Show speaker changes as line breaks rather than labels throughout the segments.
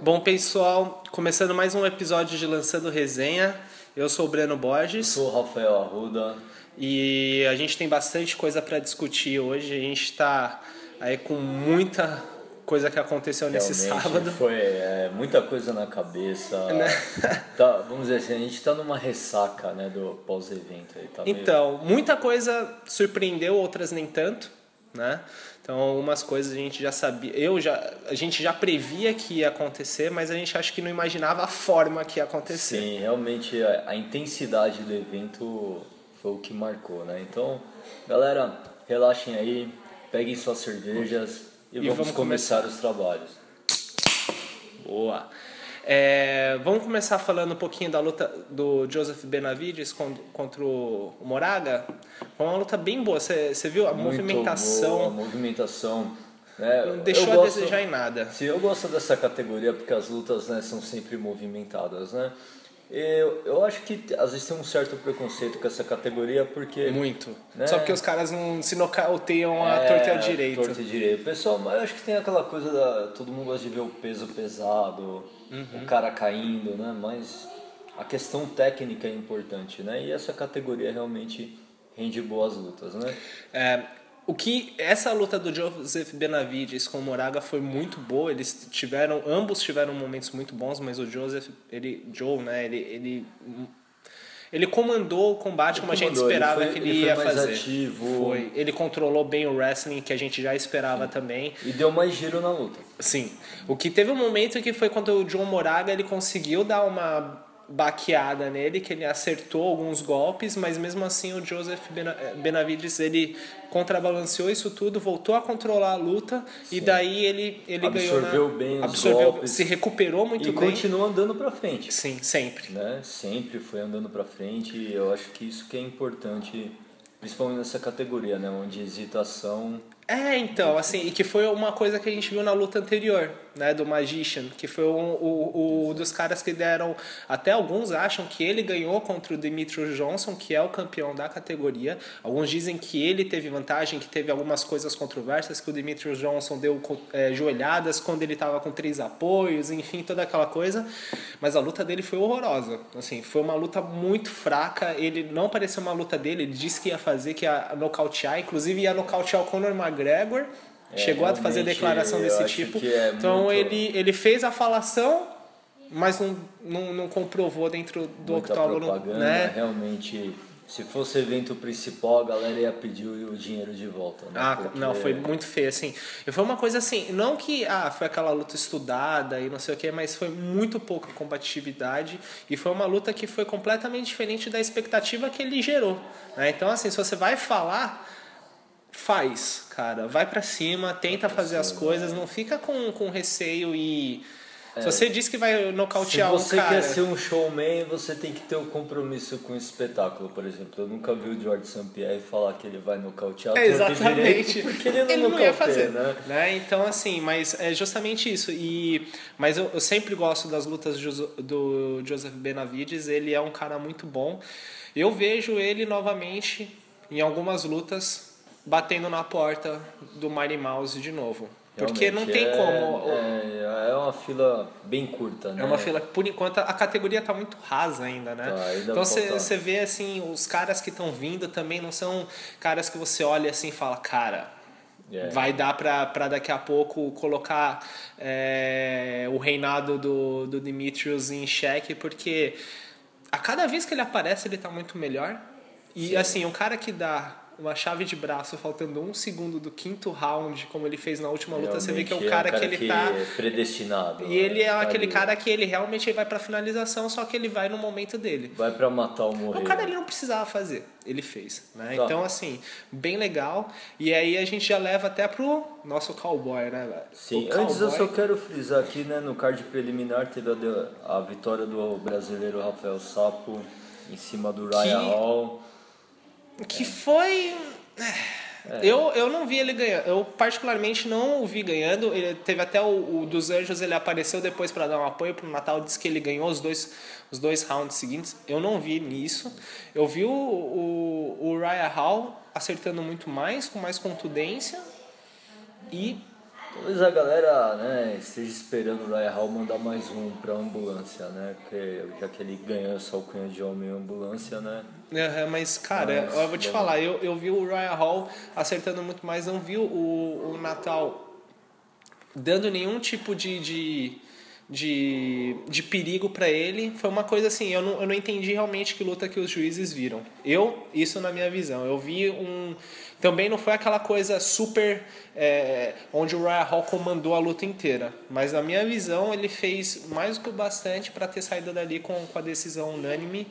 Bom, pessoal, começando mais um episódio de Lançando Resenha. Eu sou o Breno Borges.
Sou o Rafael Arruda.
E a gente tem bastante coisa para discutir hoje. A gente está aí com muita coisa que aconteceu nesse
Realmente
sábado.
Foi é, muita coisa na cabeça.
Né?
Tá, vamos dizer assim, a gente está numa ressaca né, do pós-evento. Tá meio-
Então, muita coisa surpreendeu, outras nem tanto, né? Então, algumas coisas a gente já sabia, eu já, a gente já previa que ia acontecer, mas a gente acha que não imaginava a forma que ia acontecer.
Sim, realmente a, a intensidade do evento foi o que marcou, né? Então, galera, relaxem aí, peguem suas cervejas e,
E
vamos,
vamos
começar os trabalhos.
Boa. É, vamos começar falando um pouquinho da luta do Joseph Benavides con- contra o Moraga. Foi uma luta bem boa. Você viu a
Muito boa, a
movimentação?
movimentação. Né?
Não deixou a
gosto-
desejar em nada.
Sim, eu gosto dessa categoria porque as lutas né, são sempre movimentadas, né? Eu, eu acho que às vezes tem um certo preconceito com essa categoria porque...
Muito.
Né?
Só porque os caras não se nocauteiam a
é,
torta e a direito.
Torta e direito. Pessoal, mas eu acho que tem aquela coisa da... Todo mundo gosta de ver o peso pesado,
Uhum.
o cara caindo, né? Mas a questão técnica é importante, né? E essa categoria realmente rende boas lutas, né?
É, o que essa luta do Joseph Benavides com o Moraga foi muito boa. Eles tiveram, ambos tiveram momentos muito bons, mas o Joseph, ele, Joe, né? Ele, ele, ele comandou o combate como a gente
comandou, ele
esperava
foi-
que ele,
ele foi
ia
mais
fazer.
ativo.
Foi. Ele controlou bem o wrestling que a gente já esperava também.
E deu mais giro na luta.
Sim. O que teve um momento que foi quando o John Moraga ele conseguiu dar uma baqueada nele, que ele acertou alguns golpes, mas mesmo assim o Joseph Bena- Benavides ele contrabalanceou isso tudo, voltou a controlar a luta e daí ele ele
Absorveu
ganhou na,
bem os
absorveu,
golpes.
se recuperou muito
E
bem.
continua andando pra frente.
Sim, sempre.
né? Sempre foi andando pra frente e eu acho que isso que é importante, principalmente nessa categoria, né? Onde hesitação
É, então, assim, e que foi uma coisa que a gente viu na luta anterior, né, do Magician, que foi um, o, o dos caras que deram, até alguns acham que ele ganhou contra o Demetrius Johnson, que é o campeão da categoria. Alguns dizem que ele teve vantagem, que teve algumas coisas controversas, que o Demetrius Johnson deu é, joelhadas quando ele estava com três apoios, enfim, toda aquela coisa. Mas a luta dele foi horrorosa, assim, foi uma luta muito fraca. Ele não pareceu uma luta dele, ele disse que ia fazer, que ia nocautear, inclusive ia nocautear o Conor McGregor.
É,
Chegou a fazer declaração desse tipo.
é
então
muito-
ele, ele fez a falação, mas não, não, não comprovou dentro do
muita
octógono, né?
realmente. Se fosse evento principal, a galera ia pedir o o dinheiro de volta, né?
Ah,
Porque-
não, foi muito feio, assim. E foi uma coisa assim, não que ah, foi aquela luta estudada e não sei o que, mas foi muito pouca combatividade e foi uma luta que foi completamente diferente da expectativa que ele gerou. Né? Então, assim, se você vai falar, faz, cara. Vai pra cima, tenta fazer as coisas, não fica com, com receio e. Se você diz que vai
Se
nocautear
você
um cara.
quer ser um showman, você tem que ter um compromisso com o espetáculo, por exemplo. Eu nunca vi o George St. Pierre falar que ele vai nocautear
É, exatamente.
porque ele não,
ia
nocauteia,
fazer,
né?
né? Então, assim, mas é justamente isso. E, mas eu, eu sempre gosto das lutas do, do Joseph Benavides. Ele é um cara muito bom. Eu vejo ele novamente em algumas lutas batendo na porta do Mighty Mouse de novo. Porque não tem
é-
como.
É, é uma fila bem curta, né?
É uma fila, por enquanto a categoria tá muito rasa ainda, né?
Tá, ainda
então você vê assim, os caras que estão vindo também não são caras que você olha assim e fala, cara,
É.
vai dar pra, pra daqui a pouco colocar é, o reinado do, do Demetrius em xeque, porque a cada vez que ele aparece ele tá muito melhor. E assim, um cara que dá uma chave de braço faltando um segundo do quinto round, como ele fez na última luta, você vê que é um
Realmente
cara, que ele tá.
é predestinado.
E ele é
Tá
aquele
ali.
cara que ele realmente vai pra finalização, só que ele vai no momento dele.
Vai pra matar ou morrer.
O cara ele não precisava fazer, ele fez, né?
Tá.
Então assim, bem legal. E aí a gente já leva até pro nosso cowboy, né? velho?
Sim,
O
antes eu só quero frisar aqui, né, no card preliminar teve a, a vitória do brasileiro Rafael Sapo em cima do Ryan Hall.
Que foi é, Eu, eu não vi ele ganhando. Eu particularmente não o vi ganhando. Ele teve até o, o dos Anjos, ele apareceu depois para dar um apoio pro Natal, disse que ele ganhou os dois, os dois rounds seguintes. Eu não vi nisso. Eu vi o, o, o Raya Hall acertando muito mais, com mais contundência. E
Talvez a galera né, esteja esperando o Ryan Hall mandar mais um pra ambulância, né? Porque, já que ele ganhou essa alcunha de homem ambulância, né?
Mas, cara,
Mas,
eu vou te
bom.
falar, eu, eu vi o Ryan Hall acertando muito mais, não vi o, o Natal dando nenhum tipo de, de, de, de perigo pra ele. Foi uma coisa assim, eu não, eu não entendi realmente que luta que os juízes viram. Eu, isso na minha visão, eu vi um. Também não foi aquela coisa super. é, onde o Ryan Hall comandou a luta inteira. Mas na minha visão, ele fez mais do que o bastante pra ter saído dali com, com a decisão unânime.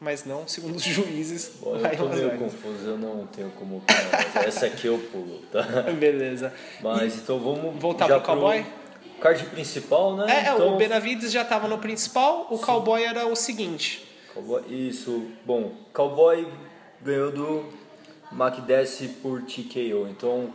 Mas não, segundo os juízes.
Bom, eu tô meio confuso, eu não tenho como essa aqui eu pulo, tá?
Beleza.
Mas então vamos
Voltar pro cowboy?
Card principal, né?
É, é,
então,
o Benavides já estava no principal, o cowboy era o seguinte.
Cowboy, isso, bom, Cowboy ganhou do McDessie por TKO, então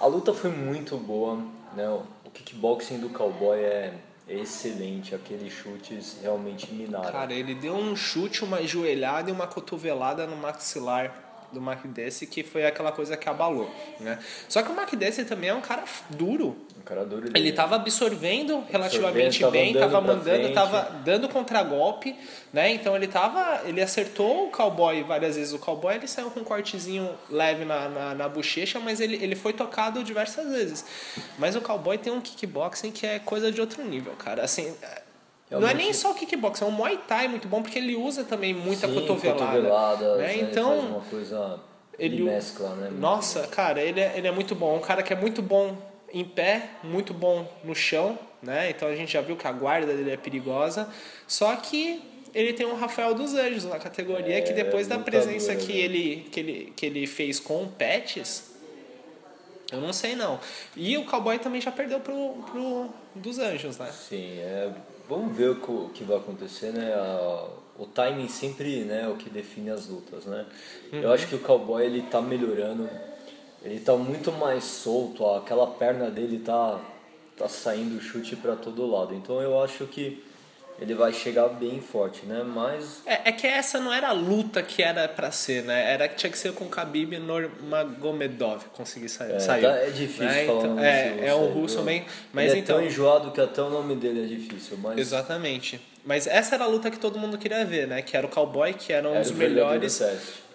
a luta foi muito boa, né? O kickboxing do Cowboy é excelente, aqueles chutes realmente minaram.
Cara, ele deu um chute, uma joelhada e uma cotovelada no maxilar do McDessie, que foi aquela coisa que abalou, né? Só que o McDessie também é um cara duro.
Um cara duro
Ele estava absorvendo relativamente
tava
bem,
pra
mandando,
frente.
estava dando contragolpe, né? Então ele tava, ele acertou o cowboy várias vezes. O cowboy ele saiu com um cortezinho leve na, na, na bochecha, mas ele, ele foi tocado diversas vezes. Mas o cowboy tem um kickboxing que é coisa de outro nível, cara. Assim, não é
Realmente.
nem só o kickboxing, é um Muay Thai muito bom porque ele usa também muita
Sim,
cotovelada.
cotoveladas,
né?
né? Ele
Então,
faz uma coisa, ele,
ele-
mescla, né? Muito
nossa,
bem.
cara, ele é, ele é muito bom. Um cara que é muito bom em pé, muito bom no chão, né? Então a gente já viu que a guarda dele é perigosa. Só que ele tem o Rafael dos Anjos na categoria,
É,
que depois da presença que
né?
ele, que, ele, que ele fez com o Pets, eu não sei não. E o Cowboy também já perdeu pro, pro dos Anjos, né?
Sim, é, vamos ver o que, vai acontecer, né? A- o timing sempre né, é o que define as lutas, né?
Uhum.
Eu acho que o Cowboy ele tá melhorando, ele tá muito mais solto, ó, aquela perna dele tá, tá saindo chute para todo lado. Então eu acho que ele vai chegar bem forte, né? Mas
É, é que essa não era a luta que era pra ser, né? Era que tinha que ser com Khabib Nurmagomedov conseguir sair.
é,
saiu,
tá- é difícil
né?
falar
Então, é, é um russo bem, mas
ele é
então
tão enjoado que até o nome dele é difícil, mas
exatamente. Mas essa era a luta que todo mundo queria ver, né? Que era o Cowboy, que era um
era
dos melhores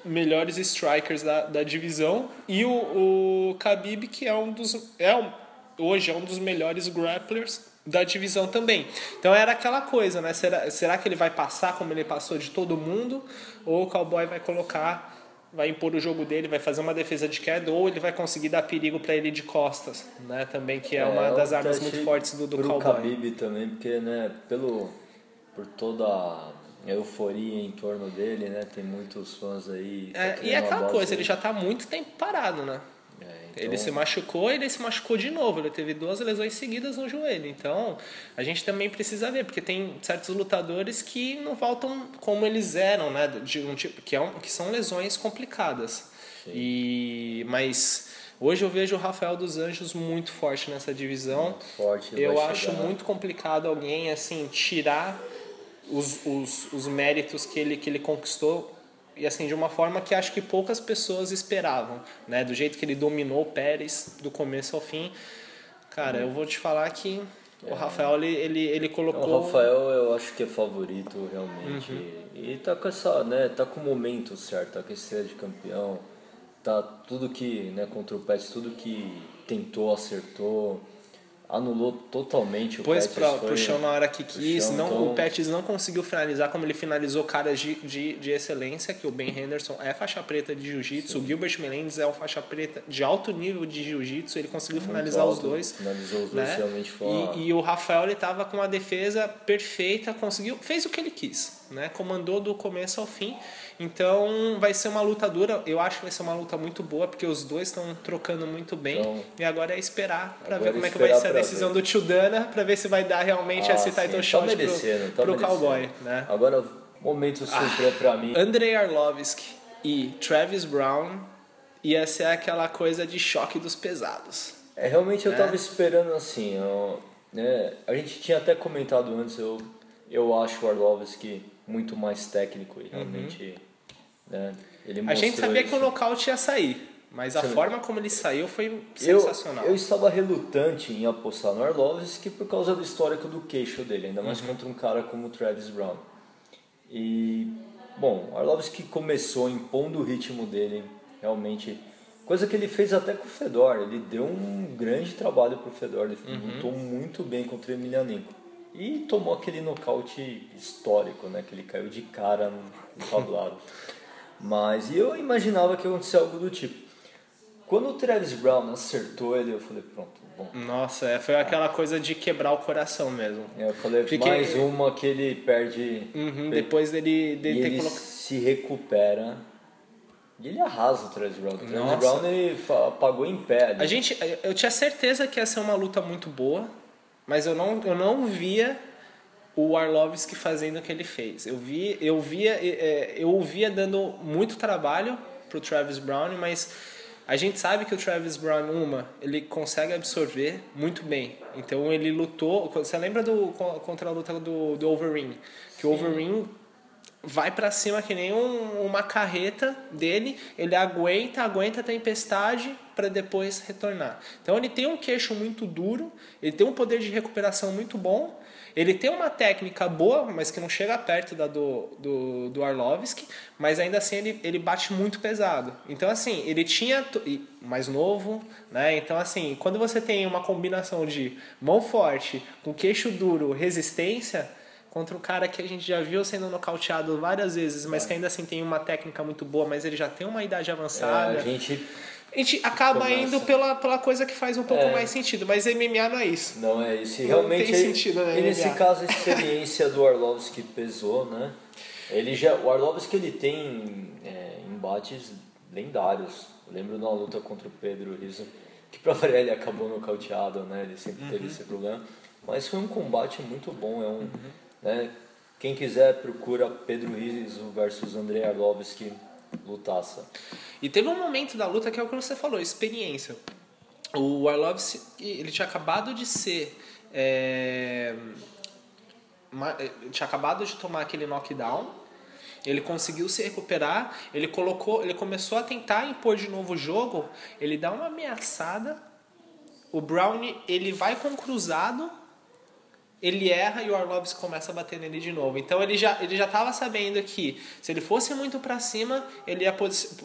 melhores strikers da, da divisão e o, o Khabib que é um dos é um, hoje é um dos melhores grapplers da divisão também. Então era aquela coisa, né? Será, será que ele vai passar como ele passou de todo mundo ou o Cowboy vai colocar vai impor o jogo dele, vai fazer uma defesa de queda ou ele vai conseguir dar perigo para ele de costas, né? Também que é, uma
um
das armas muito fortes do, do
pro
Cowboy.
Khabib também, porque, né, pelo, por toda a euforia em torno dele, né, tem muitos fãs aí.
É, e é aquela coisa, ele já tá há muito tempo parado, né?
Então,
Ele se machucou e ele se machucou de novo. Ele teve duas lesões seguidas no joelho. Então, a gente também precisa ver, porque tem certos lutadores que não voltam como eles eram, né? De um tipo, que, é um, que são lesões complicadas. E, mas hoje eu vejo o Rafael dos Anjos muito forte nessa divisão.
Muito forte,
Eu acho
chegar.
muito complicado alguém assim tirar os, os, os méritos que ele, que ele conquistou e assim de uma forma que acho que poucas pessoas esperavam, né? Do jeito que ele dominou o Pérez do começo ao fim. Cara, eu vou te falar que o Rafael ele, ele, ele colocou
O Rafael eu acho que é favorito realmente.
Uhum.
E tá com essa, né, tá com o momento certo, tá com a estreia de campeão. Tá tudo que, né, contra o Pets, tudo que tentou, acertou, anulou totalmente o
pra,
foi
pro chão na hora que quis.
chão,
não,
então-
O Pettis não conseguiu finalizar como ele finalizou caras de, de, de excelência, que o Ben Henderson é faixa preta de jiu-jitsu, o Gilbert Melendez é um faixa preta de alto nível de jiu-jitsu, ele conseguiu
muito
finalizar os
alto,
dois.
Finalizou os dois
né?
realmente foi
E, e o Rafael ele tava com uma defesa perfeita, conseguiu, fez o que ele quis, né? Comandou do começo ao fim. Então vai ser uma luta dura. Eu acho que vai ser uma luta muito boa porque os dois estão trocando muito bem.
Então,
e agora é esperar para ver como é que vai ser a decisão
ver.
do Tio Dana, para ver se vai dar realmente
Ah,
esse
sim,
title
tá
shot
merecendo,
pro,
tá
pro
merecendo.
cowboy, né?
Agora, momento surpresa pra mim.
Andrei Arlovski e Travis Brown ia ser aquela coisa de choque dos pesados.
É, realmente eu
né?
tava esperando assim, ó, né? A gente tinha até comentado antes, eu, eu acho o Arlovski muito mais técnico e realmente, né? Ele
Uhum. A gente sabia que o
isso.
nocaute ia sair, Mas a
Você-
forma como ele saiu foi
Eu,
sensacional.
eu estava relutante em apostar no Arlovski por causa do histórico do queixo dele, ainda
Uhum.
mais contra um cara como o Travis Brown. E, bom, o Arlovski começou impondo o ritmo dele, realmente. Coisa que ele fez até com o Fedor. Ele deu um grande trabalho pro Fedor. Ele
Uhum.
lutou muito bem contra o Emelianenko. E tomou aquele nocaute histórico, né? Que ele caiu de cara no, tablado. Mas eu imaginava que ia acontecer algo do tipo. Quando o Travis Brown acertou ele, eu falei, pronto, bom.
Nossa, é, foi aquela coisa de quebrar o coração mesmo.
Eu falei,
Porque-
mais uma que ele perde.
Uhum, depois dele,
e
dele ter
ele
colocado.
se recupera. E ele arrasa o Travis Brown. O Travis. Brown ele apagou em pé. ali.
A gente, eu tinha certeza que ia ser uma luta muito boa, mas eu não, eu não via o Arlovski fazendo o que ele fez. Eu vi, eu via, é, eu o via dando muito trabalho pro Travis Brown, mas a gente sabe que o Travis Brown uma, ele consegue absorver muito bem. Então ele lutou. Você lembra do contra a luta do, do Overeem? Que o Overeem vai pra cima que nem um- uma carreta dele, ele aguenta, aguenta a tempestade para depois retornar. Então ele tem um queixo muito duro, ele tem um poder de recuperação muito bom, ele tem uma técnica boa, mas que não chega perto da do, do, do Arlovski, mas ainda assim ele, ele bate muito pesado. Então assim, ele tinha mais novo, né? Então assim, quando você tem uma combinação de mão forte com queixo duro, resistência, contra um cara que a gente já viu sendo nocauteado várias vezes, mas que ainda assim tem uma técnica muito boa, mas ele já tem uma idade
É,
avançada.
a gente
A gente acaba
Começa.
indo pela, pela coisa que faz um pouco
É.
mais sentido, mas MMA não é isso.
Não é isso. E
Não
realmente,
tem sentido, né,
e nesse caso, a experiência do Arlovski pesou, né? Ele já, o Arlovski ele tem é, embates lendários. Eu lembro na luta contra o Pedro Rizzo, que pra variar ele acabou nocauteado, né? Ele sempre
Uhum.
teve esse problema. Mas foi um combate muito bom. É um,
Uhum.
né? Quem quiser procura Pedro Rizzo versus Andrei Arlovski, lutaça.
E teve um momento da luta que é o que você falou, experiência. O Arlovski, ele tinha acabado de ser... é, ele tinha acabado de tomar aquele knockdown, ele conseguiu se recuperar, ele colocou, ele começou a tentar impor de novo o jogo, ele dá uma ameaçada, o Brown ele vai com cruzado, ele erra e o Arlovski começa a bater nele de novo. Então ele já ele já estava sabendo que se ele fosse muito para cima, ele ia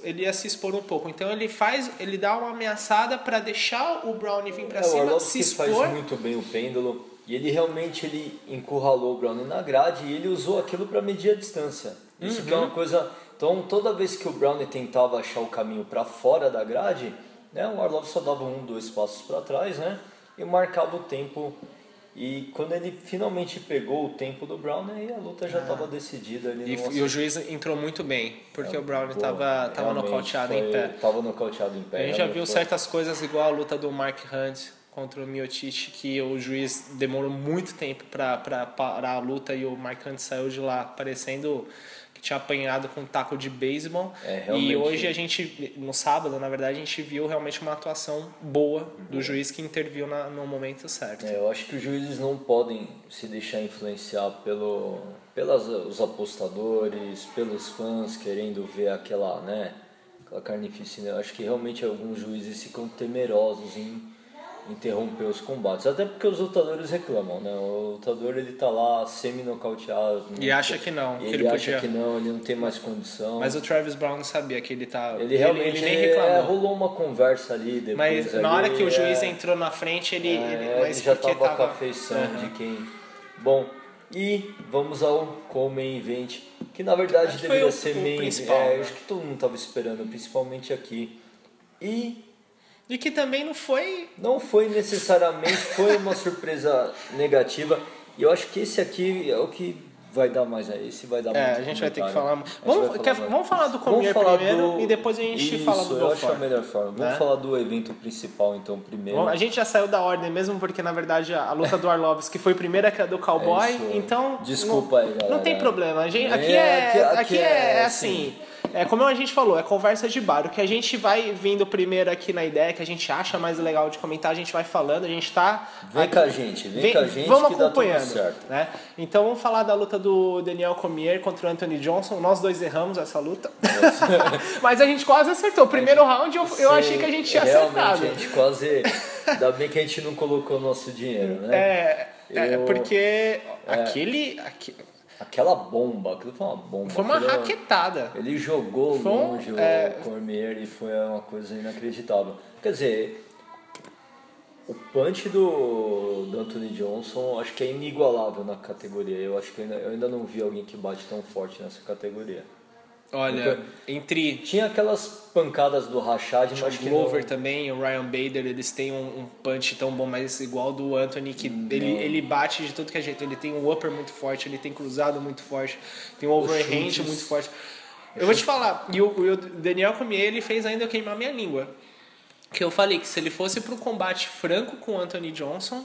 ele ia se expor um pouco. Então ele faz, ele dá uma ameaçada para deixar o Brown vir para
É, o
cima, se
Arlovski faz
expor.
muito bem o pêndulo e ele realmente ele encurralou o Brown na grade e ele usou aquilo para medir a distância. Isso que é
Uhum.
uma coisa. Então toda vez que o Brown tentava achar o caminho para fora da grade, né, o Arlovski só dava um, dois passos para trás, né, e marcava o tempo. E quando ele finalmente pegou o tempo do Brown, aí a luta já estava decidida. Ele
Ah. E, e o juiz entrou muito bem, porque o Brown estava tava nocauteado
foi-
em pé.
Tava nocauteado em pé.
A gente já viu
foi-
certas coisas igual a luta do Mark Hunt contra o Miocic, que o juiz demorou muito tempo para parar a luta e o Mark Hunt saiu de lá parecendo que tinha apanhado com um taco de beisebol.
É,
e hoje a gente, no sábado, na verdade, a gente viu realmente uma atuação boa do juiz que interviu na- no momento certo.
É, eu acho que os juízes não podem se deixar influenciar pelo, pelas os apostadores, pelos fãs querendo ver aquela, né, aquela carnificina. Eu acho que realmente alguns juízes ficam temerosos em interromper os combates, até porque os lutadores reclamam, né? O lutador ele tá lá semi-nocauteado.
E acha que não,
e
que
ele,
ele
acha
podia.
que não, ele não tem mais condição.
Mas o Travis Brown sabia que ele tá.
ele realmente
ele nem
é,
reclamou.
rolou uma conversa ali depois.
Mas na
ali,
hora que o juiz
é,
entrou na frente, ele.
é,
ele mas
ele já
porque
tava com a
tava-
feição
Aham.
de quem. Bom, e vamos ao Come Event, que na verdade
Acho
deveria ser
o
main
principal,
é,
né?
acho que todo mundo tava esperando, principalmente aqui. E
E que também não foi.
não foi necessariamente, foi uma surpresa negativa. E eu acho que esse aqui é o que vai dar mais aí. Esse vai dar
É,
muito
a gente vai ter que
comentário.
falar. Vamos,
vai
quer- vamos falar do Comier
falar
primeiro
do-
e depois a gente
Isso,
fala do
eu acho a melhor forma. Vamos
Né?
falar do evento principal então primeiro.
Bom, A gente já saiu da ordem mesmo, porque na verdade a luta do Arlovski foi primeira que a do Cowboy,
É isso.
então.
Desculpa
não,
aí, galera.
Não tem problema. A gente,
É,
aqui, é,
aqui-
aqui,
aqui
é,
é
assim. É como a gente falou, é conversa de bar. O que a gente vai vindo primeiro aqui na ideia, que a gente acha mais legal de comentar, a gente vai falando, a gente tá.
Vem
aqui,
com a gente, vem,
vem
com a gente
vamos acompanhando. Né? Então vamos falar da luta do Daniel Cormier contra o Anthony Johnson. Nós dois erramos essa luta. Mas a gente quase acertou. O primeiro round eu, eu achei que a gente tinha
Realmente,
acertado.
a gente quase. Ainda bem que a gente não colocou nosso dinheiro, né?
É, é
Eu-
porque aquele, aque-
Aquela bomba, aquilo foi uma bomba.
foi uma
aquilo-
raquetada.
Ele jogou
Foi
longe
é-
o Cormier e foi uma coisa inacreditável. Quer dizer, o punch do, do Anthony Johnson acho que é inigualável na categoria. Eu acho que eu ainda, eu ainda não vi alguém que bate tão forte nessa categoria.
Olha, entre
Tinha aquelas pancadas do Rashad, mas
o Glover
não,
também, o Ryan Bader, eles têm um, um punch tão bom, mas igual do Anthony, que ele, ele bate de tudo que é jeito. Ele tem um upper muito forte, ele tem cruzado muito forte, tem um overhand muito forte. Eu vou te falar, e o, e o Daniel Cormier, ele fez ainda eu queimar minha língua. Que eu falei que se ele fosse pro combate franco com o Anthony Johnson,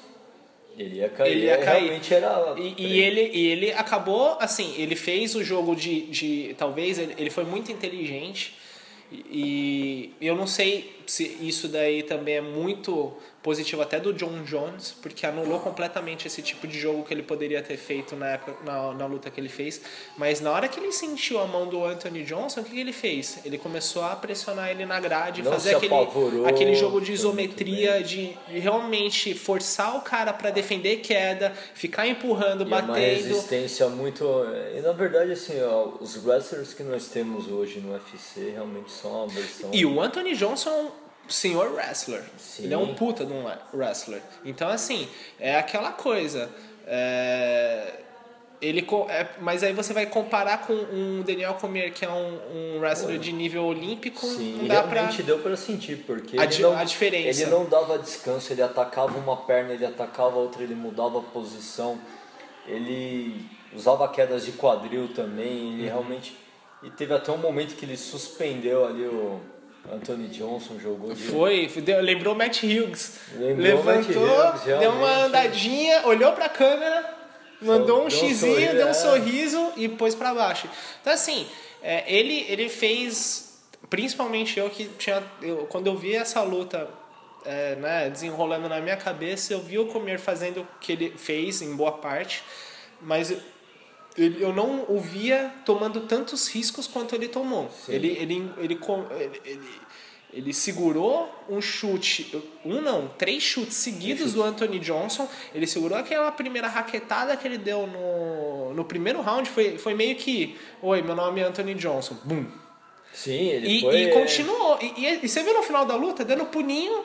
ele ia cair.
Ele ia cair.
Realmente era.
E, e ele, e ele acabou, assim, ele fez o jogo de. de talvez ele, ele foi muito inteligente. E, eu não sei se isso daí também é muito positivo até do John Jones, porque anulou completamente esse tipo de jogo que ele poderia ter feito na, época, na, na luta que ele fez. Mas na hora que ele sentiu a mão do Anthony Johnson, o que, que ele fez? Ele começou a pressionar ele na grade,
Não
fazer aquele,
apavorou,
aquele jogo de isometria, de, realmente forçar o cara para defender queda, ficar empurrando,
E é uma
batendo.
resistência muito. E na verdade, assim, ó, os wrestlers que nós temos hoje no UFC realmente são uma versão.
E o Anthony Johnson senhor wrestler.
Sim.
Ele é um puta de um wrestler. Então, assim, é aquela coisa. é, Ele, co- é, mas aí você vai comparar com um Daniel Cormier, que é um, um wrestler de nível olímpico,
Sim,
não dá
realmente
pra...
deu pra sentir, porque
A
ele não,
a diferença.
ele não dava descanso, ele atacava uma perna, ele atacava outra, ele mudava a posição, ele usava quedas de quadril também,
Uhum.
ele realmente. E teve até um momento que ele suspendeu ali o Anthony Johnson, jogou de.
Foi, deu- lembrou o Matt Hughes.
Lembrou o Matt
Levantou,
Hughes,
deu uma andadinha, olhou pra câmera, mandou um
um
xizinho,
sorriso,
deu um
é.
sorriso e pôs pra baixo. Então assim, é, ele, ele fez, principalmente eu que tinha, eu, quando eu vi essa luta é, né, desenrolando na minha cabeça, eu vi o Comer fazendo o que ele fez em boa parte, mas ele- eu não o via tomando tantos riscos quanto ele tomou. Ele, ele, ele, ele, ele segurou um chute, um não, três chutes seguidos do Anthony Johnson. Ele segurou aquela primeira raquetada que ele deu no, no primeiro round. Foi, foi meio que: Oi, meu nome é Anthony Johnson. Bum.
Sim, ele
E,
foi.
e continuou. E, e, e você viu no final da luta, dando puninho,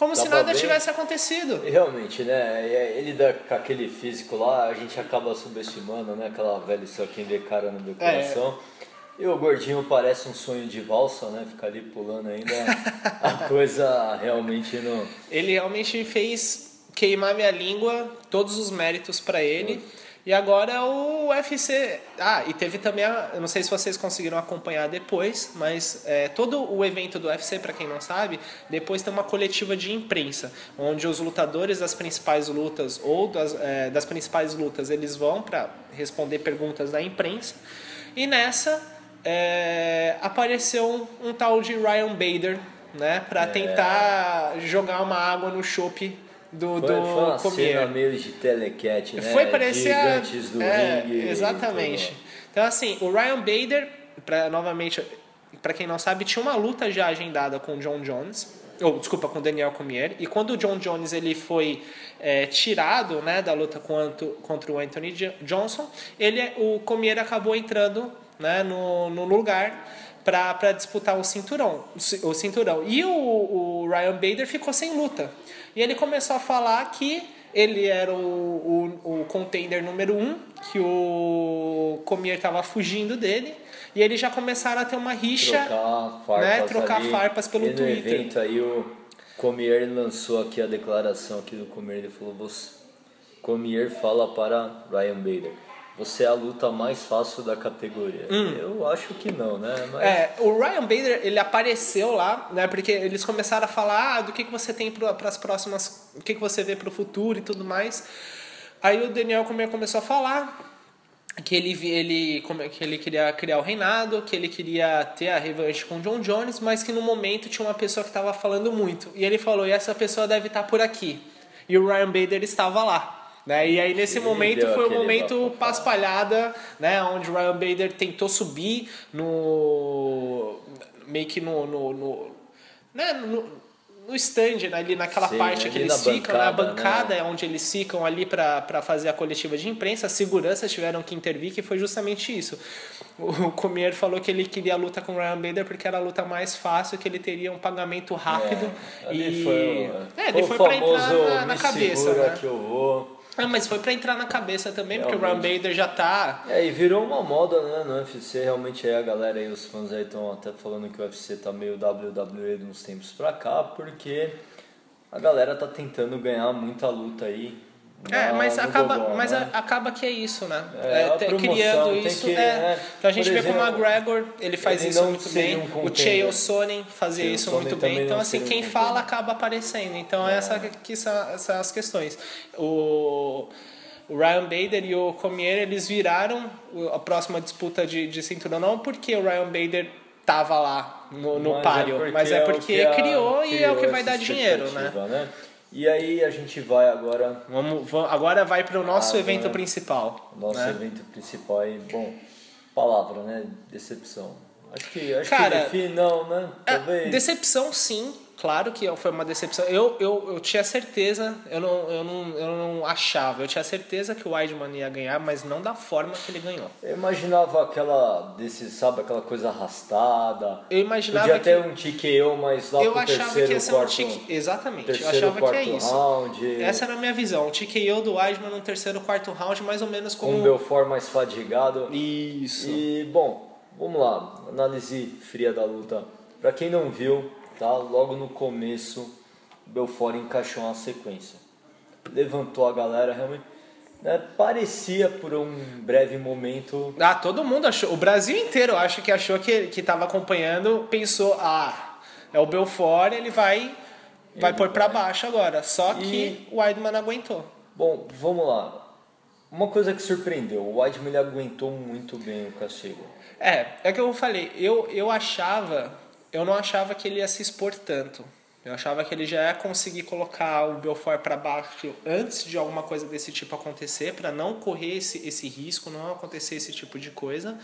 como se
Dá
nada
ver.
tivesse acontecido.
Realmente, né? Ele dá, com aquele físico lá, a gente acaba subestimando, né? Aquela velha só quem vê cara no meu
É.
coração. E o gordinho parece um sonho de valsa, né? Ficar ali pulando ainda. a coisa realmente não.
Ele realmente fez queimar minha língua, todos os méritos pra ele. E agora o UFC. Ah, e teve também a. Eu não sei se vocês conseguiram acompanhar depois, mas é, todo o evento do UFC, pra quem não sabe, depois tem uma coletiva de imprensa, onde os lutadores das principais lutas ou das, é, das principais lutas eles vão pra responder perguntas da imprensa. E nessa é, apareceu um, um tal de Ryan Bader, né, pra tentar jogar uma água no chope do,
Foi,
do
foi uma
Cormier.
cena meio de telecat, né?
Foi parecer a-
Gigantes do
é,
ringue.
Exatamente. Então assim, o Ryan Bader, pra, novamente, para quem não sabe, tinha uma luta já agendada com o John Jones. Ou, desculpa, com o Daniel Cormier. E quando o John Jones ele foi é, tirado né, da luta contra, contra o Anthony Jo- Johnson, ele, o Cormier acabou entrando né, no, no lugar para disputar o cinturão, o ci- o cinturão. E o, o Ryan Bader ficou sem luta. E ele começou a falar que ele era o, o, o contender número um, que o Cormier estava fugindo dele. E eles já começaram a ter uma rixa.
Trocar farpas,
né, trocar
ali.
farpas pelo
e
Twitter.
evento aí o Comier lançou aqui a declaração aqui do Comier, ele falou, você, Comier fala para Ryan Bader, você é a luta mais fácil da categoria. Eu acho que não, né? Mas
Hum. É, o Ryan Bader, ele apareceu lá, né? Porque eles começaram a falar ah, do que, que você tem para as próximas, o que, que você vê para o futuro e tudo mais. Aí o Daniel come- começou a falar que ele ele que ele queria criar o reinado, que ele queria ter a revanche com o John Jones, mas que no momento tinha uma pessoa que estava falando muito. E ele falou: "E essa pessoa deve estar tá por aqui". E o Ryan Bader estava lá. Né? E aí nesse ele momento foi o momento paspalhada, né, onde o Ryan Bader tentou subir no meio que no, no, no né, no, no stand, né, ali naquela Sim, parte que eles na ficam, bancada, na bancada né? onde eles ficam ali para fazer a coletiva de imprensa, as seguranças tiveram que intervir, que foi justamente isso. O Comier falou que ele queria a luta com o Ryan Bader porque era a luta mais fácil, que ele teria um pagamento rápido.
É, e foi,
é, ele foi, foi para entrar na, na cabeça. Né?
Que eu vou.
Ah, mas foi para entrar na cabeça também, realmente. porque o Ram Bader já tá.
É, e virou uma moda, né, no UFC. Realmente aí a galera aí, os fãs aí estão até falando que o UFC tá meio WWE de uns tempos pra cá, porque a galera tá tentando ganhar muita luta aí
é, mas acaba, Gogol, mas né? acaba que é isso, né? É, é criando isso. Que, é, né? Então a gente exemplo, vê como o McGregor, ele faz ele isso muito bem. Um o Chael Sonnen fazia Chael isso muito bem. Então, assim, quem um fala acaba aparecendo. Então, é. essa que são, essas as questões. O. O Ryan Bader e o Comier, eles viraram a próxima disputa de, de cinturão, não porque o Ryan Bader tava lá no, no mas é páreo, é mas é porque é criou e é o que vai dar dinheiro, né? né?
E aí a gente vai agora.
Vamos, vamos agora vai para o nosso ah, evento principal.
Nosso
né?
evento principal aí, bom, palavra, né? Decepção. Acho que, acho Cara, que define, não, né?
É, Talvez. decepção sim, Claro que foi uma decepção. Eu, eu, eu tinha certeza, eu não, eu, não, eu não achava, eu tinha certeza que o Weidman ia ganhar, mas não da forma que ele ganhou.
Eu imaginava aquela, desse, sabe, aquela coisa arrastada.
Eu imaginava
Podia que... ter um TKO, mas lá eu pro achava terceiro, que ia ser quarto, um tique...
Exatamente, terceiro, eu achava que é isso. Round. Essa era a minha visão, o TKO do Weidman no terceiro, quarto round, mais ou menos como...
Um Belfort mais fadigado.
Isso.
E, bom, vamos lá, análise fria da luta. Pra quem não viu, tá? Logo no começo, Belfort encaixou uma sequência. Levantou a galera, realmente. Né? Parecia por um breve momento.
Ah, todo mundo achou. O Brasil inteiro, acho que achou que que estava acompanhando, pensou: ah, é o Belfort, ele vai vai pôr para baixo agora. Só que e... o Weidman aguentou.
Bom, vamos lá. Uma coisa que surpreendeu, o Weidman ele aguentou muito bem o castigo.
É, é que eu falei, eu, eu achava eu não achava que ele ia se expor tanto. Eu achava que ele já ia conseguir colocar o Belfort para baixo antes de alguma coisa desse tipo acontecer, para não correr esse, esse risco, não acontecer esse tipo de coisa.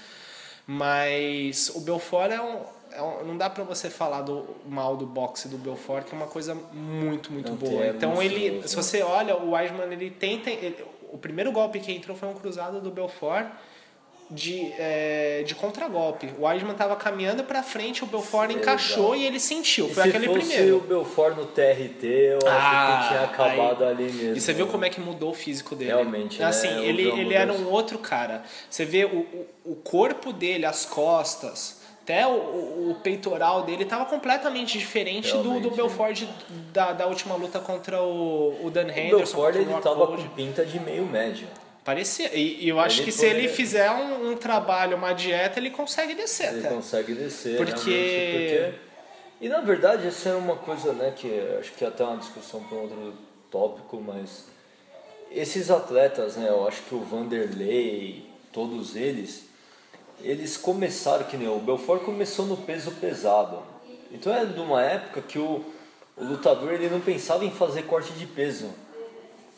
Mas o Belfort é um, é um não dá para você falar do mal do boxe do Belfort, que é uma coisa muito, muito não boa. Então ele, se você olha, o Weidman ele tenta, ele, o primeiro golpe que entrou foi um cruzado do Belfort de, é, de contragolpe. O Weidman estava caminhando para frente, o Belfort encaixou e ele sentiu. Foi
e
aquele
se
primeiro.
o Belfort no TRT, eu ah, acho que tinha acabado
aí,
ali mesmo.
E você viu como é que mudou o físico dele.
Realmente,
assim,
né?
ele, ele era um outro cara. Você vê o, o, o corpo dele, as costas, até o, o, peitoral dele estava completamente diferente do, do Belfort da, da última luta contra o, o Dan Henderson. O
Belfort ele estava com pinta de meio médio.
Parecia. E, e eu acho ele que se ele fizer um, um, trabalho, uma dieta, ele consegue descer
ele
até.
consegue descer,
porque... porque...
E na verdade essa é uma coisa, né, que acho que é até uma discussão para um outro tópico, mas esses atletas, né, eu acho que o Vanderlei, todos eles, eles começaram, que nem o Belfort começou no peso pesado. Então é de uma época que o, o lutador ele não pensava em fazer corte de peso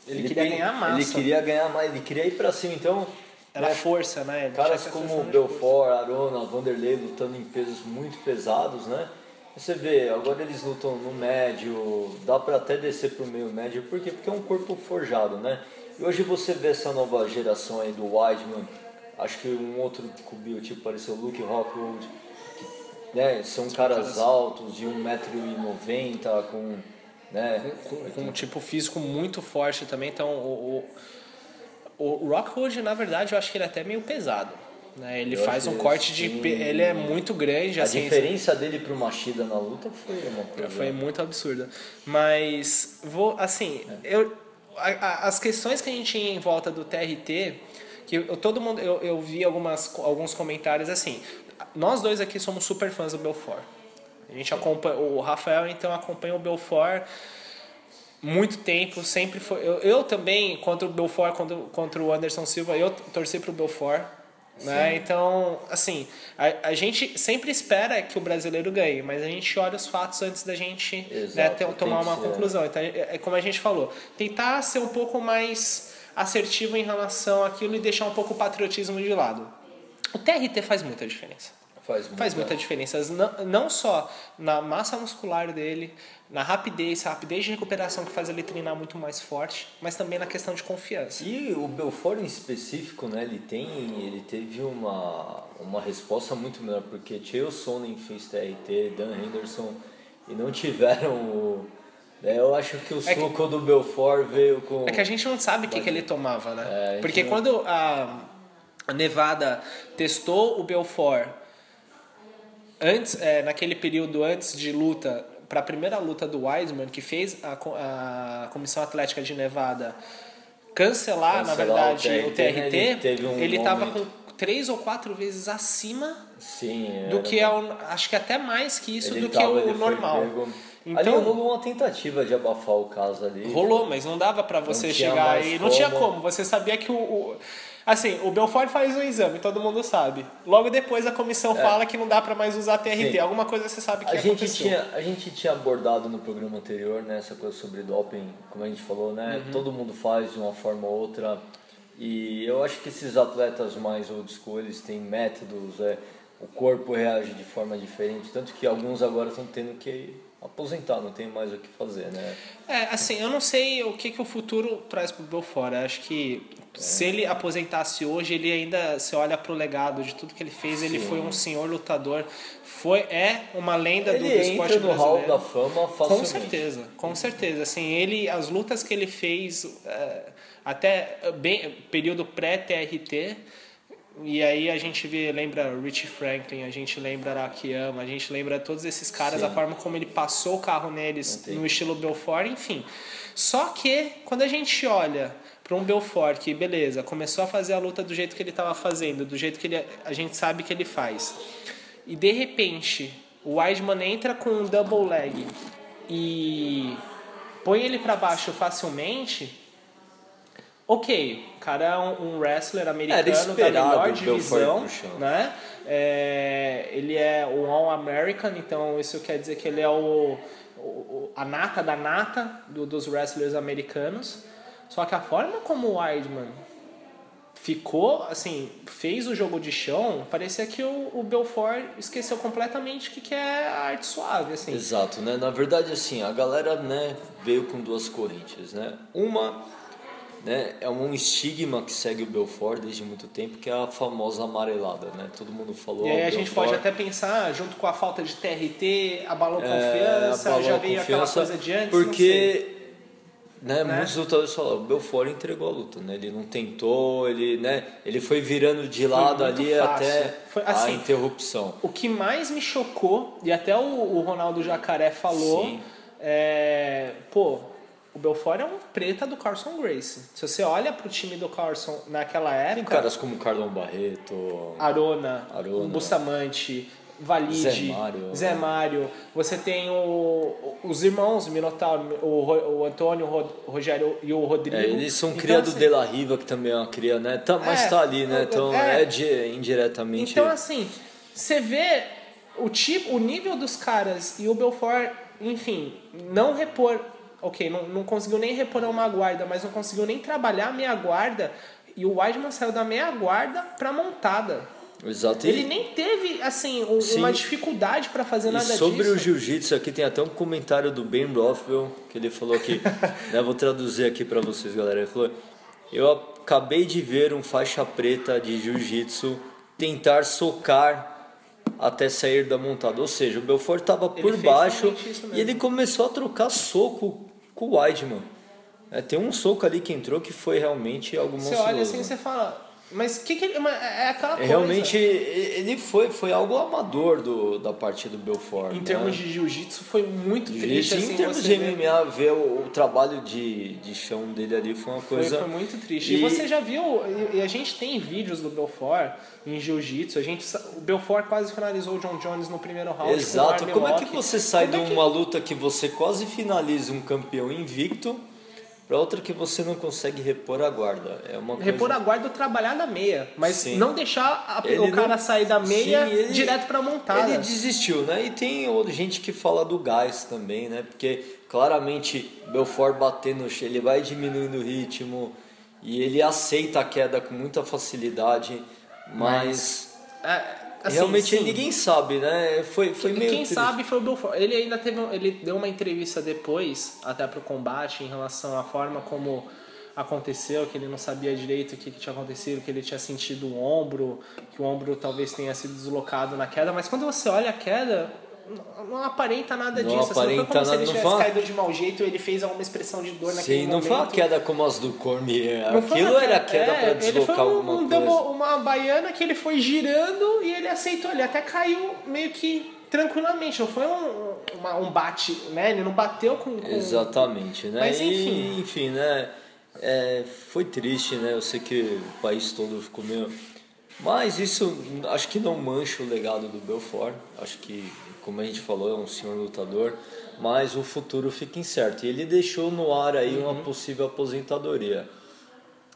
ele, ele queria ganhar massa.
Ele queria ganhar mais, ele queria ir pra cima, então.
Era né, força, né? Ele
caras como Belfort, Arona, Vanderlei lutando em pesos muito pesados, né? Você vê, agora eles lutam no médio, dá para até descer pro meio médio, por quê? Porque é um corpo forjado, né? E hoje você vê essa nova geração aí do Weidman, acho que um outro cubio, tipo, pareceu o Luke Rockwood, né? São caras altos, de 1,90m, com né?
Com, com, um tipo físico muito forte também. Então, o, o, o Rockwood, na verdade, eu acho que ele é até meio pesado. Né? Ele eu faz um corte sim. de. Ele é muito grande.
A
assim,
diferença assim, dele pro Machida na luta foi uma coisa.
Foi muito absurda. Mas, vou, assim, é. eu, a, a, as questões que a gente tinha em volta do TRT, que eu, todo mundo. Eu, eu vi algumas, alguns comentários assim. Nós dois aqui somos super fãs do Belfort. A gente acompanha, o Rafael então acompanha o Belfort muito tempo, sempre foi. Eu, eu também, contra o Belfort, contra, contra o Anderson Silva, eu torci pro Belfort. Né? Então, assim, a, a gente sempre espera que o brasileiro ganhe, mas a gente olha os fatos antes da gente né, ter, tomar uma conclusão. Então, é, é como a gente falou, tentar ser um pouco mais assertivo em relação àquilo e deixar um pouco o patriotismo de lado. O TRT faz muita diferença.
Faz, muita,
faz muita diferença. Não, não só na massa muscular dele, na rapidez, a rapidez de recuperação que faz ele treinar muito mais forte, mas também na questão de confiança.
E o Belfort em específico, né, ele tem, ele teve uma, uma resposta muito melhor, porque Chael Sonnen fez TRT, Dan Henderson, e não tiveram o... Né, eu acho que o é suco que, do Belfort veio com...
É que a gente não sabe o que, que ele tomava, né? É, porque quando a Nevada testou o Belfort antes, é, naquele período antes de luta para a primeira luta do Wiseman, que fez a, a Comissão Atlética de Nevada cancelar, cancelar na verdade, o TRT, o ele estava com três ou quatro vezes acima
Sim,
do que é o, acho que até mais que isso ele do tava, que o normal.
Então, ali rolou uma tentativa de abafar o caso ali.
Rolou, mas não dava para você chegar e não tinha como. Você sabia que o, o Assim, o Belfort faz o exame, todo mundo sabe. Logo depois a comissão é. fala que não dá para mais usar TRT. Sim. Alguma coisa você sabe que
a
aconteceu.
gente tinha A gente tinha abordado no programa anterior, né, essa coisa sobre doping, como a gente falou, né? Uhum. Todo mundo faz de uma forma ou outra. E eu acho que esses atletas mais old school, eles têm métodos, é, o corpo reage de forma diferente. Tanto que alguns agora estão tendo que aposentar, não tem mais o que fazer, né?
É, assim, eu não sei o que, que o futuro traz pro Belfort. Eu acho que é. se ele aposentasse hoje, ele ainda, se olha pro legado de tudo que ele fez, Sim. ele foi um senhor lutador. Foi, é uma lenda
ele
do, do esporte
entra no hall da fama facilmente.
Com certeza, com certeza. Assim, ele, as lutas que ele fez, é, até bem, período pré-TRT, e aí a gente vê, lembra Rich Franklin, a gente lembra Arakiyama, a gente lembra todos esses caras, Sim. a forma como ele passou o carro neles no estilo Belfort, enfim. Só que quando a gente olha para um Belfort que, beleza, começou a fazer a luta do jeito que ele estava fazendo, do jeito que ele, a gente sabe que ele faz, e de repente o Weidman entra com um double leg e põe ele para baixo facilmente, ok, o cara é um, wrestler americano da melhor divisão, né? É, ele é o All-American, então isso quer dizer que ele é o, o a nata da nata do, dos wrestlers americanos. Só que a forma como o Weidman ficou, assim, fez o jogo de chão, parecia que o, o Belfort esqueceu completamente o que, que é a arte suave, assim.
Exato, né? Na verdade, assim, a galera, né, veio com duas correntes, né? Uma né, é um estigma que segue o Belfort desde muito tempo, que é a famosa amarelada, né? Todo mundo falou.
E aí a gente pode até pensar, junto com a falta de TRT, abalou é, confiança, abalou já veio aquela coisa de antes.
Porque né, né? muitos lutadores falam, o Belfort entregou a luta, né? Ele não tentou, ele, né, ele foi virando de lado ali fácil. até foi, assim, a interrupção.
O que mais me chocou, e até o, o Ronaldo Jacaré falou, Sim. é, pô, o Belfort é um preta do Carson Grace. Se você olha pro time do Carson naquela época. Tem
caras como Carlão Barreto,
Arona, Arona Bustamante, Valide, Zé Mário. Zé Mário. Você tem o, os irmãos Minotauro, o, o Antônio, o Rogério e o Rodrigo. É,
eles são então, cria do assim, De La Riva, que também é uma cria, né? Tá, mas é, tá ali, né? Então é, é de, indiretamente.
Então, assim, você vê o tipo, o nível dos caras e o Belfort, enfim, não repor ok, não, não conseguiu nem repor uma guarda, mas não conseguiu nem trabalhar a meia guarda. E o Weidman saiu da meia guarda para montada.
Exato.
Ele nem teve, assim, um, uma dificuldade para fazer
e
nada
sobre
disso.
Sobre o jiu-jitsu, aqui tem até um comentário do Ben Rothwell, que ele falou aqui, né, vou traduzir aqui para vocês, galera. Ele falou, eu acabei de ver um faixa preta de jiu-jitsu tentar socar até sair da montada. Ou seja, o Belfort estava por baixo e ele começou a trocar soco com o Weidman. É, tem um soco ali que entrou que foi realmente algo
Você olha assim e você fala, Mas que que ele, é aquela coisa.
Realmente ele foi, foi algo amador do, da parte do Belfort.
Em
né?
termos de jiu-jitsu foi muito triste.
Em
assim,
termos
você
de
ver.
MMA, ver o, o trabalho de, de chão dele ali foi uma
Foi,
coisa.
foi muito triste. E,
E-
você já viu, e- a gente tem vídeos do Belfort em jiu-jitsu, a gente, o Belfort quase finalizou o John Jones no primeiro round. com
Exato.
um
Como é que você sai
Como
de
é que-
uma luta que você quase finaliza um campeão invicto para outra que você não consegue repor a guarda? É uma coisa...
Repor a guarda ou trabalhar da meia, mas
Sim.
não deixar a- o cara
não-
sair da meia
Sim, ele-
direto pra montada.
Ele desistiu, né? E tem gente que fala do gás também, né? Porque claramente Belfort batendo, no chão, ele vai diminuindo o ritmo e ele aceita a queda com muita facilidade, mas,
É, assim,
realmente
sim.
ninguém sabe, né? Foi, foi meio
Quem
triste.
sabe foi o Belfort. Ele ainda teve, ele deu uma entrevista depois, até pro combate, em relação à forma como aconteceu, que ele não sabia direito o que, que tinha acontecido, que ele tinha sentido o ombro, que o ombro talvez tenha sido deslocado na queda, mas quando você olha a queda, não- não aparenta nada
Não
disso. assim,
aparenta
não foi como se
nada,
ele tivesse caído de mau jeito e ele fez alguma expressão de dor naquele
Sim, não
momento.
foi uma queda como as do Cormier.
Não
Aquilo era queda
é,
para deslocar
ele foi um,
alguma
um
coisa.
uma baiana que ele foi girando e ele aceitou. Ele até caiu meio que tranquilamente. Não foi um, uma- um bate, né? Ele não bateu com... com...
Exatamente, né?
Mas,
E,
enfim.
enfim, né? É, foi triste, né? Eu sei que o país todo ficou meio. Mas isso acho que não mancha o legado do Belfort. Acho que, como a gente falou, é um senhor lutador. Mas o futuro fica incerto. E ele deixou no ar aí uma possível aposentadoria.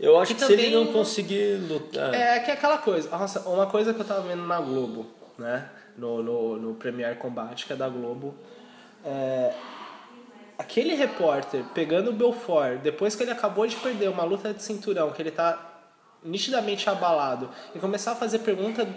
Eu acho
Que
que, se ele não conseguir lutar.
É que é aquela coisa. Nossa, uma coisa que eu tava vendo na Globo, né? No, no, no Premier Combate, que é da Globo. É, aquele repórter pegando o Belfort, depois que ele acabou de perder uma luta de cinturão, que ele tá nitidamente abalado, e começar a fazer pergunta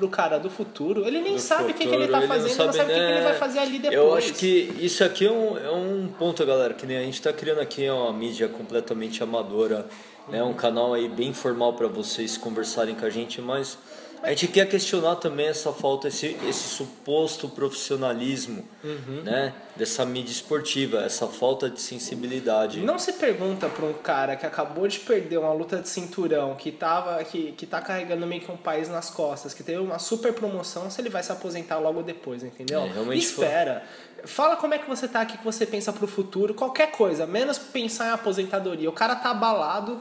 pro cara do futuro, ele nem
do
sabe o que, que ele tá fazendo, ele não sabe o que, que ele vai fazer ali depois.
Eu acho que isso aqui é um, é um ponto, galera, que nem a gente está criando aqui é uma mídia completamente amadora, né? um canal aí bem informal para vocês conversarem com a gente, mas a gente quer questionar também essa falta, esse, esse suposto profissionalismo
Uhum.
né? dessa mídia esportiva, essa falta de sensibilidade.
Não se pergunta pra um cara que acabou de perder uma luta de cinturão, que, tava, que, que tá carregando meio que um país nas costas, que teve uma super promoção, se ele vai se aposentar logo depois, entendeu?
É, realmente foi.
Espera. Fala como é que você tá aqui, que você pensa pro futuro, qualquer coisa, menos pensar em aposentadoria. O cara tá abalado,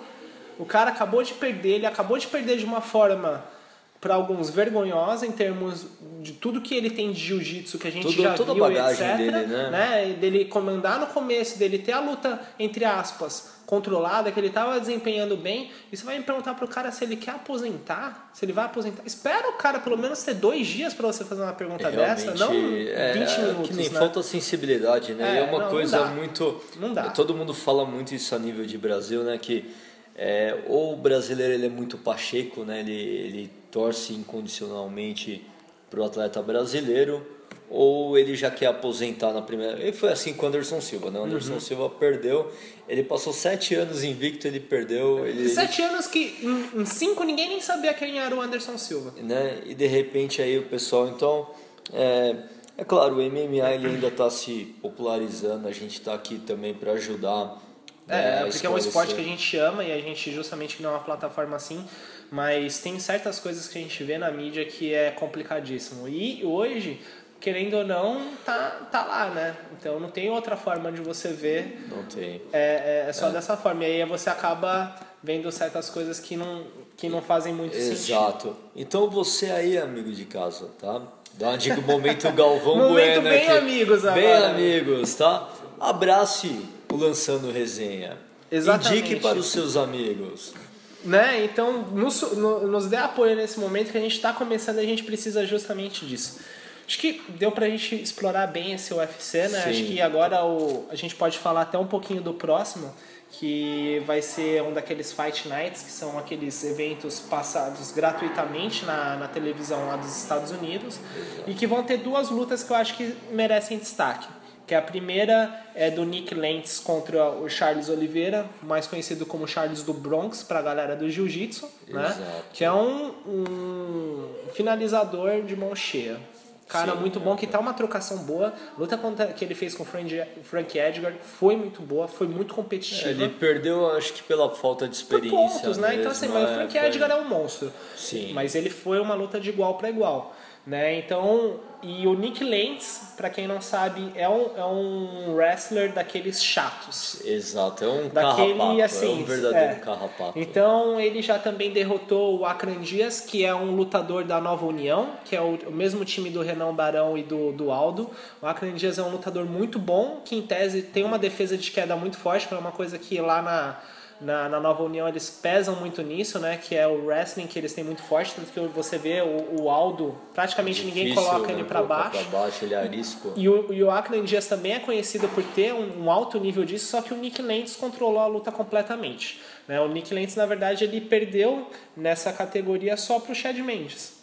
o cara acabou de perder, ele acabou de perder de uma forma para alguns vergonhosa em termos de tudo que ele tem de jiu-jitsu que a gente
Tudo-
já
toda a
viu,
bagagem
etc,
dele, né?
né? Dele comandar no começo, dele ter a luta, entre aspas, controlada, que ele tava desempenhando bem. E você vai me perguntar pro cara se ele quer aposentar, se ele vai aposentar. Espera o cara pelo menos ter dois dias para você fazer uma pergunta dessa, não 20
é,
minutos,
que nem
né?
falta sensibilidade, né?
É,
E é uma
não, não
coisa
dá.
muito.
Não dá.
Todo mundo fala muito isso a nível de Brasil, né? Que é, ou o brasileiro ele é muito pacheco, né? Ele, ele torce incondicionalmente pro atleta brasileiro, ou ele já quer aposentar na primeira. E foi assim com o Anderson Silva, né? O Anderson
Uhum.
Silva perdeu, ele passou sete anos invicto, ele perdeu. Ele, ele-
Sete anos que em, em cinco ninguém nem sabia quem era o Anderson Silva.
né? E de repente aí o pessoal, então, é, é claro, o MMA ele ainda está se popularizando, a gente está aqui também para ajudar. né,
É,
a
porque é um esporte que a gente ama e a gente justamente não é uma plataforma assim, mas tem certas coisas que a gente vê na mídia que é complicadíssimo. E hoje, querendo ou não, tá, tá lá, né? Então não tem outra forma de você ver,
Não tem.
é, é, é só dessa forma. E aí você acaba vendo certas coisas que não, que não fazem muito sentido.
Exato. Então você aí, amigo de casa, tá? Dá uma dica, momento Galvão
Momento
Bueno
bem
aqui.
amigos
Bem
agora.
amigos, tá? Abrace o Lançando Resenha.
Exatamente.
Indique para os seus amigos.
Né? Então, nos, no- nos dê apoio nesse momento que a gente está começando e a gente precisa justamente disso. Acho que deu pra gente explorar bem esse UFC, né?
Sim.
Acho que agora o, a gente pode falar até um pouquinho do próximo, que vai ser um daqueles Fight Nights, que são aqueles eventos passados gratuitamente na, na televisão lá dos Estados Unidos, e que vão ter duas lutas que eu acho que merecem destaque. Que a primeira é do Nick Lentz contra o Charles Oliveira, mais conhecido como Charles do Bronx para a galera do Jiu-Jitsu, né? Que é um, um finalizador de mão cheia. cara
Sim,
muito bom, que tá uma trocação boa. Luta contra, que ele fez com o Frank Edgar foi muito boa, foi muito competitiva.
Ele perdeu, acho que pela falta de
por
experiência.
pontos, né? Então assim,
mesmo,
mas o
é,
Frank
foi-
Edgar é um monstro.
Sim.
Mas ele foi uma luta de igual para igual, né? Então, e o Nick Lentz, para quem não sabe, é um, é um wrestler daqueles chatos.
Exato, é um
Daquele,
carrapato,
assim,
é um verdadeiro
é.
carrapato.
Então ele já também derrotou o Akran Dias, que é um lutador da Nova União, que é o, o mesmo time do Renan Barão e do, do Aldo. O Akran Dias é um lutador muito bom, que em tese tem uma defesa de queda muito forte, que é uma coisa que lá na, na, na Nova União eles pesam muito nisso, né? Que é o wrestling que eles têm muito forte, tanto que você vê o, o Aldo, praticamente ninguém
Difícil,
coloca
né,
ele para baixo.
Pra baixo, ele é arisco.
E o, e o Dias também é conhecido por ter um, um alto nível disso, só que o Nick Lentz controlou a luta completamente. Né? O Nick Lentz, na verdade, ele perdeu nessa categoria só pro Chad Mendes.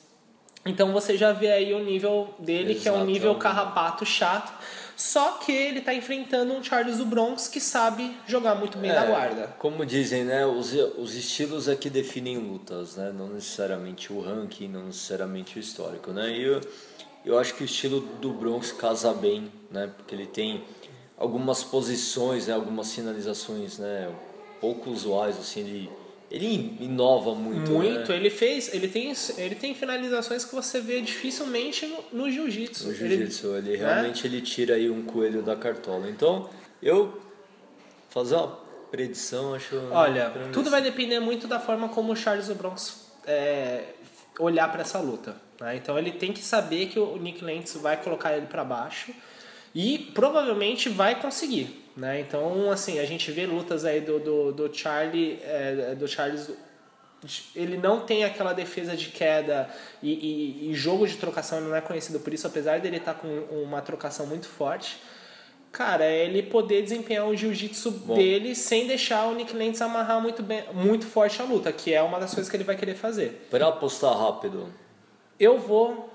Então você já vê aí o nível dele, que é um
Exato,
nível
é
carrapato chato. Só que ele tá enfrentando um Charles do Bronx que sabe jogar muito bem
É,
guarda.
Como dizem, né? Os, os estilos é que definem lutas, né? Não necessariamente o ranking, não necessariamente o histórico, né? E eu, eu acho que o estilo do Bronx casa bem, né? Porque ele tem algumas posições, né? Algumas sinalizações, né? Pouco usuais, assim, ele, ele inova muito,
Muito,
né?
ele fez, ele tem, ele tem finalizações que você vê dificilmente no, no jiu-jitsu.
No
Ele-
jiu-jitsu, ele,
né?
realmente ele tira aí um coelho da cartola. Então, eu fazer uma predição, acho...
Olha, tudo vai depender muito da forma como o Charles Bronx é, olhar para essa luta. né? Então ele tem que saber que o Nick Lentz vai colocar ele para baixo e provavelmente vai conseguir. Né? Então, assim, a gente vê lutas aí do, do, do Charlie, é, do Charles ele não tem aquela defesa de queda e, e- e jogo de trocação, ele não é conhecido por isso, apesar dele estar com uma trocação muito forte. Cara, é ele poder desempenhar o jiu-jitsu dele sem deixar o Nick Lentz amarrar muito, bem, muito forte a luta, que é uma das coisas que ele vai querer fazer.
Para apostar rápido,
Eu vou.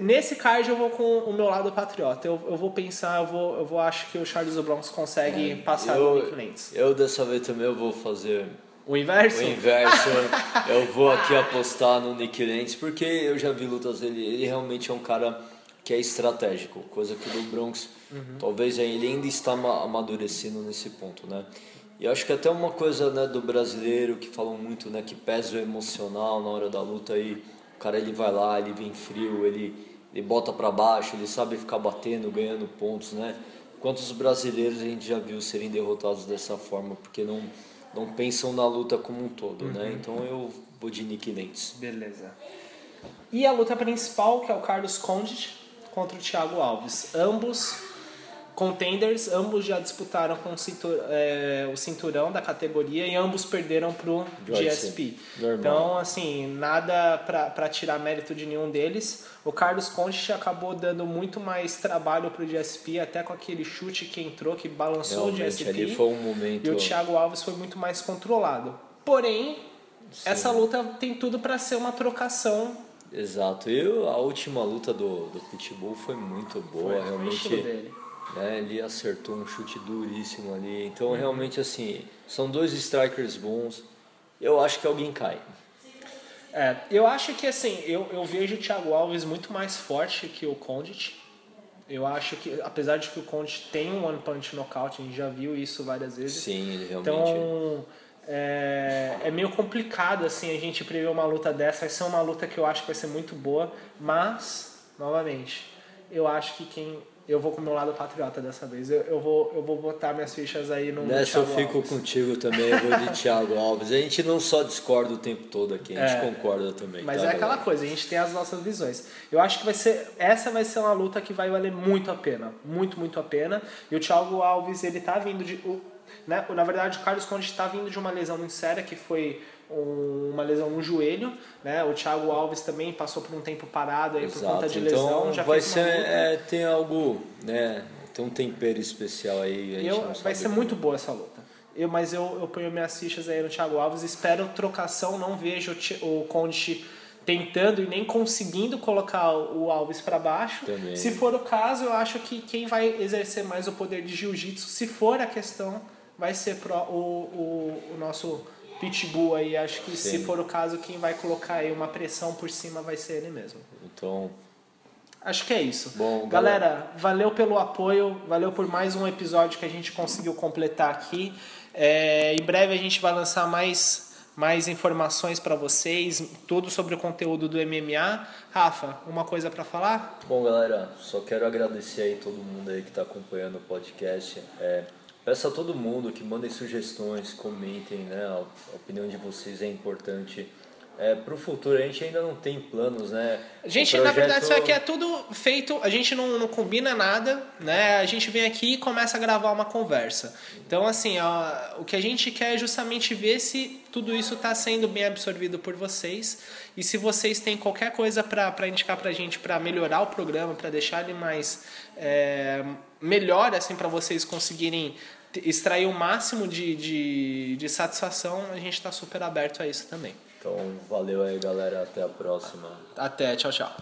Nesse card eu vou com o meu lado patriota. Eu, eu vou pensar, eu vou, eu vou acho que o Charles Bronx consegue passar o Nick Lentz.
eu dessa vez também eu vou fazer
O inverso?
o inverso. eu vou aqui apostar no Nick Lentz, porque eu já vi lutas dele. Ele realmente é um cara que é estratégico, coisa que no Bronx talvez ele ainda está ama- amadurecendo nesse ponto, né? E eu acho que até uma coisa né, do brasileiro que falam muito, né, que pesa o emocional na hora da luta aí, o cara ele vai lá, ele vem frio, ele, ele bota pra baixo, ele sabe ficar batendo, ganhando pontos, né? Quantos brasileiros a gente já viu serem derrotados dessa forma porque não não pensam na luta como um todo, né? Então eu vou de Nick Lentz.
Beleza. E a luta principal, que é o Carlos Condit contra o Thiago Alves. Ambos contenders, ambos já disputaram com o, cintur- é, o cinturão da categoria e ambos perderam pro
Joyce.
GSP. Então, assim, nada para tirar mérito de nenhum deles. O Carlos Condit acabou dando muito mais trabalho pro GSP, até com aquele chute que entrou, que balançou o
Realmente,
GSP.
ali foi um momento...
E o Thiago Alves foi muito mais controlado. Porém, essa luta tem tudo para ser uma trocação.
Exato. E a última luta do, do Pitbull foi muito boa,
Foi o
realmente. Né, ele acertou um chute duríssimo ali. Então, realmente, assim, são dois strikers bons. Eu acho que alguém cai.
É, eu acho que assim, eu, eu vejo o Thiago Alves muito mais forte que o Condit. Eu acho que, apesar de que o Condit tem um one punch knockout, a gente já viu isso várias vezes.
Sim, ele realmente.
Então é, é meio complicado assim a gente prever uma luta dessa. Vai ser uma luta que eu acho que vai ser muito boa, mas novamente eu acho que quem eu vou com o meu lado patriota dessa vez. Eu, eu vou eu vou botar minhas fichas aí no
Nessa eu fico
Alves.
contigo também, eu vou de Thiago Alves. A gente não só discorda o tempo todo aqui, a gente
É.
concorda também.
Mas
tá,
é aquela
galera?
coisa, a gente tem as nossas visões. Eu acho que vai ser essa vai ser uma luta que vai valer muito a pena, muito muito a pena. E o Thiago Alves ele tá vindo de, o, né? Na verdade, o Carlos Conde está vindo de uma lesão muito séria que foi uma lesão no joelho, né? O Thiago Alves também passou por um tempo parado aí por
Exato.
conta de
então
lesão, já
vai ser, é, tem algo, né? Tem um tempero especial aí.
Eu- vai ser
como.
muito boa essa luta. Eu, mas eu, eu ponho minhas fichas aí no Thiago Alves. Espero trocação. Não vejo o, o Conte tentando e nem conseguindo colocar o Alves para baixo.
Também.
Se for o caso, eu acho que quem vai exercer mais o poder de jiu-jitsu, se for a questão, vai ser pro, o, o, o nosso pitbull aí. Acho que se
Sim.
for o caso, quem vai colocar aí uma pressão por cima vai ser ele mesmo.
Então,
Acho que é isso.
Bom,
galera,
galera,
valeu pelo apoio, valeu por mais um episódio que a gente conseguiu completar aqui. É, em breve a gente vai lançar mais, mais informações para vocês, tudo sobre o conteúdo do MMA. Rafa, uma coisa para falar?
Bom, galera, só quero agradecer aí todo mundo aí que está acompanhando o podcast. É, peço a todo mundo que mandem sugestões, comentem, né? A opinião de vocês é importante. É, para o futuro a gente ainda não tem planos, né?
Gente,
O
na
projeto-
verdade, isso aqui é tudo feito, a gente não, não combina nada, né? A gente vem aqui e começa a gravar uma conversa. Então, assim, ó, o que a gente quer é justamente ver se tudo isso está sendo bem absorvido por vocês. E se vocês têm qualquer coisa para indicar pra gente para melhorar o programa, para deixar ele mais é, melhor, assim, para vocês conseguirem extrair o máximo de, de, de satisfação, a gente está super aberto a isso também.
Então, valeu aí, galera. Até a próxima.
Até, tchau, tchau.